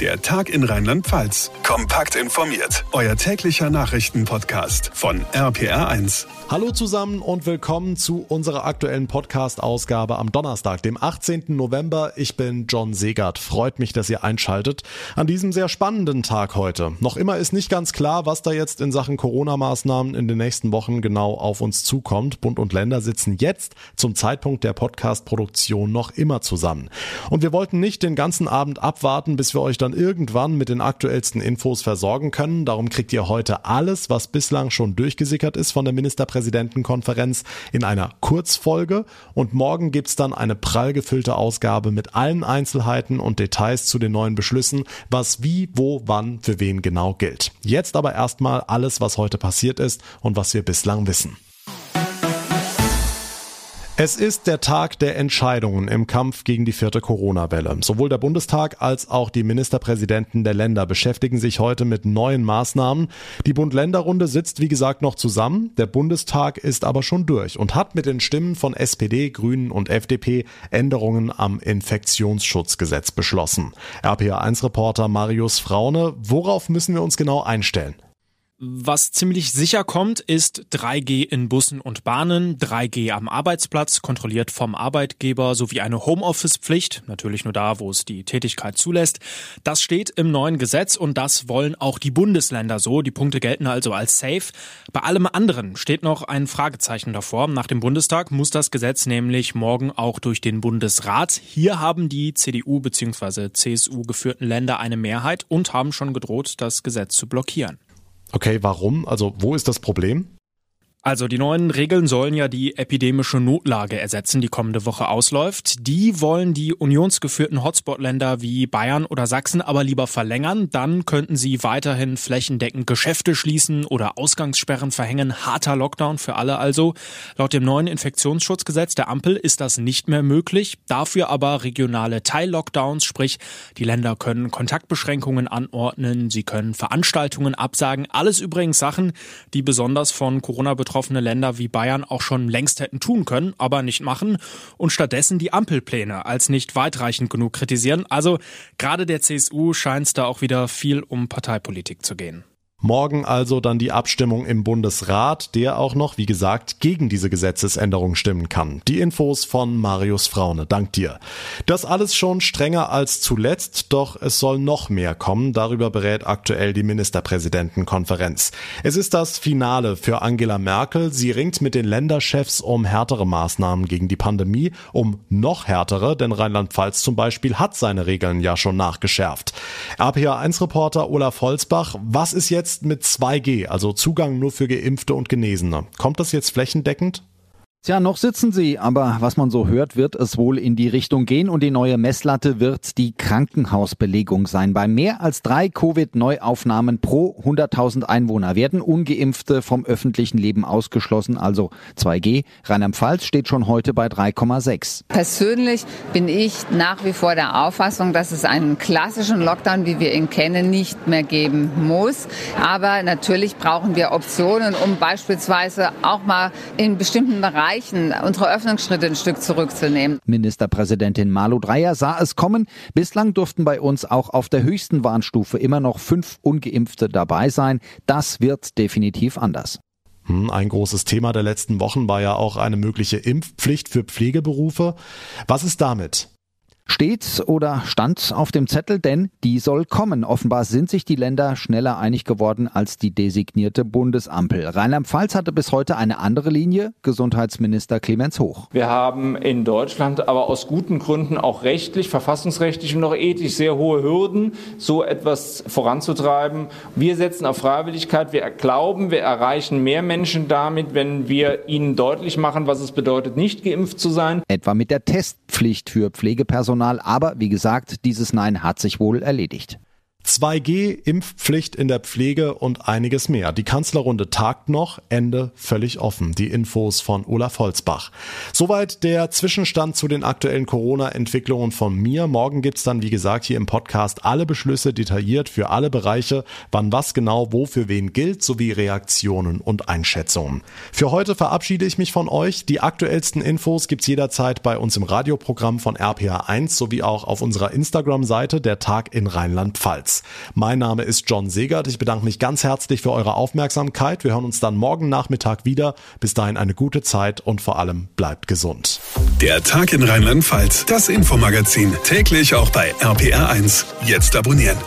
Der Tag in Rheinland-Pfalz. Kompakt informiert. Euer täglicher Nachrichtenpodcast von RPR1. Hallo zusammen und willkommen zu unserer aktuellen Podcast-Ausgabe am Donnerstag, dem 18. November. Ich bin John Segert. Freut mich, dass ihr einschaltet an diesem sehr spannenden Tag heute. Noch immer ist nicht ganz klar, was da jetzt in Sachen Corona-Maßnahmen in den nächsten Wochen genau auf uns zukommt. Bund und Länder sitzen jetzt zum Zeitpunkt der Podcast-Produktion noch immer zusammen. Und wir wollten nicht den ganzen Abend abwarten, bis wir euch dann irgendwann mit den aktuellsten Infos versorgen können. Darum kriegt ihr heute alles, was bislang schon durchgesickert ist von der Ministerpräsidentenkonferenz in einer Kurzfolge. Und morgen gibt's dann eine prall gefüllte Ausgabe mit allen Einzelheiten und Details zu den neuen Beschlüssen, was wie, wo, wann, für wen genau gilt. Jetzt aber erstmal alles, was heute passiert ist und was wir bislang wissen. Es ist der Tag der Entscheidungen im Kampf gegen die vierte Corona-Welle. Sowohl der Bundestag als auch die Ministerpräsidenten der Länder beschäftigen sich heute mit neuen Maßnahmen. Die Bund-Länder-Runde sitzt, wie gesagt, noch zusammen. Der Bundestag ist aber schon durch und hat mit den Stimmen von SPD, Grünen und FDP Änderungen am Infektionsschutzgesetz beschlossen. RPA1-Reporter Marius Fraune, worauf müssen wir uns genau einstellen? Was ziemlich sicher kommt, ist 3G in Bussen und Bahnen, 3G am Arbeitsplatz, kontrolliert vom Arbeitgeber, sowie eine Homeoffice-Pflicht, natürlich nur da, wo es die Tätigkeit zulässt. Das steht im neuen Gesetz und das wollen auch die Bundesländer so. Die Punkte gelten also als safe. Bei allem anderen steht noch ein Fragezeichen davor. Nach dem Bundestag muss das Gesetz nämlich morgen auch durch den Bundesrat. Hier haben die CDU bzw. CSU geführten Länder eine Mehrheit und haben schon gedroht, das Gesetz zu blockieren. Okay, warum? Also wo ist das Problem? Also die neuen Regeln sollen ja die epidemische Notlage ersetzen, die kommende Woche ausläuft. Die wollen die unionsgeführten Hotspot-Länder wie Bayern oder Sachsen aber lieber verlängern. Dann könnten sie weiterhin flächendeckend Geschäfte schließen oder Ausgangssperren verhängen. Harter Lockdown für alle also. Laut dem neuen Infektionsschutzgesetz der Ampel ist das nicht mehr möglich. Dafür aber regionale Teil-Lockdowns, sprich die Länder können Kontaktbeschränkungen anordnen, sie können Veranstaltungen absagen. Alles übrigens Sachen, die besonders von Corona betroffen betroffene Länder wie Bayern auch schon längst hätten tun können, aber nicht machen und stattdessen die Ampelpläne als nicht weitreichend genug kritisieren. Also gerade der CSU scheint es da auch wieder viel um Parteipolitik zu gehen. Morgen also dann die Abstimmung im Bundesrat, der auch noch, wie gesagt, gegen diese Gesetzesänderung stimmen kann. Die Infos von Marius Fraune. Dank dir. Das alles schon strenger als zuletzt, doch es soll noch mehr kommen. Darüber berät aktuell die Ministerpräsidentenkonferenz. Es ist das Finale für Angela Merkel. Sie ringt mit den Länderchefs um härtere Maßnahmen gegen die Pandemie, um noch härtere, denn Rheinland-Pfalz zum Beispiel hat seine Regeln ja schon nachgeschärft. RPA1-Reporter Olaf Holzbach, was ist jetzt jetzt mit 2G, also Zugang nur für Geimpfte und Genesene. Kommt das jetzt flächendeckend? Tja, noch sitzen sie, aber was man so hört, wird es wohl in die Richtung gehen und die neue Messlatte wird die Krankenhausbelegung sein. Bei mehr als drei Covid-Neuaufnahmen pro 100.000 Einwohner werden Ungeimpfte vom öffentlichen Leben ausgeschlossen, also 2G. Rheinland-Pfalz steht schon heute bei 3,6. Persönlich bin ich nach wie vor der Auffassung, dass es einen klassischen Lockdown, wie wir ihn kennen, nicht mehr geben muss. Aber natürlich brauchen wir Optionen, um beispielsweise auch mal in bestimmten Bereichen Bereichen unsere Öffnungsschritte ein Stück zurückzunehmen. Ministerpräsidentin Malu Dreyer sah es kommen. Bislang durften bei uns auch auf der höchsten Warnstufe immer noch fünf Ungeimpfte dabei sein. Das wird definitiv anders. Hm, ein großes Thema der letzten Wochen war ja auch eine mögliche Impfpflicht für Pflegeberufe. Was ist damit? Steht oder stand auf dem Zettel, denn die soll kommen. Offenbar sind sich die Länder schneller einig geworden als die designierte Bundesampel. Rheinland-Pfalz hatte bis heute eine andere Linie, Gesundheitsminister Clemens Hoch. Wir haben in Deutschland aber aus guten Gründen auch rechtlich, verfassungsrechtlich und auch ethisch sehr hohe Hürden, so etwas voranzutreiben. Wir setzen auf Freiwilligkeit. Wir glauben, wir erreichen mehr Menschen damit, wenn wir ihnen deutlich machen, was es bedeutet, nicht geimpft zu sein. Etwa mit der Testpflicht für Pflegepersonal Personal, aber wie gesagt, dieses Nein hat sich wohl erledigt. 2G, Impfpflicht in der Pflege und einiges mehr. Die Kanzlerrunde tagt noch, Ende völlig offen. Die Infos von Olaf Holzbach. Soweit der Zwischenstand zu den aktuellen Corona-Entwicklungen von mir. Morgen gibt's dann, wie gesagt, hier im Podcast alle Beschlüsse detailliert für alle Bereiche, wann was genau wo für wen gilt, sowie Reaktionen und Einschätzungen. Für heute verabschiede ich mich von euch. Die aktuellsten Infos gibt's jederzeit bei uns im Radioprogramm von RPA1 sowie auch auf unserer Instagram-Seite der Tag in Rheinland-Pfalz. Mein Name ist John Segert. Ich bedanke mich ganz herzlich für eure Aufmerksamkeit. Wir hören uns dann morgen Nachmittag wieder. Bis dahin eine gute Zeit und vor allem bleibt gesund. Der Tag in Rheinland-Pfalz, das Infomagazin, täglich auch bei RPR1. Jetzt abonnieren.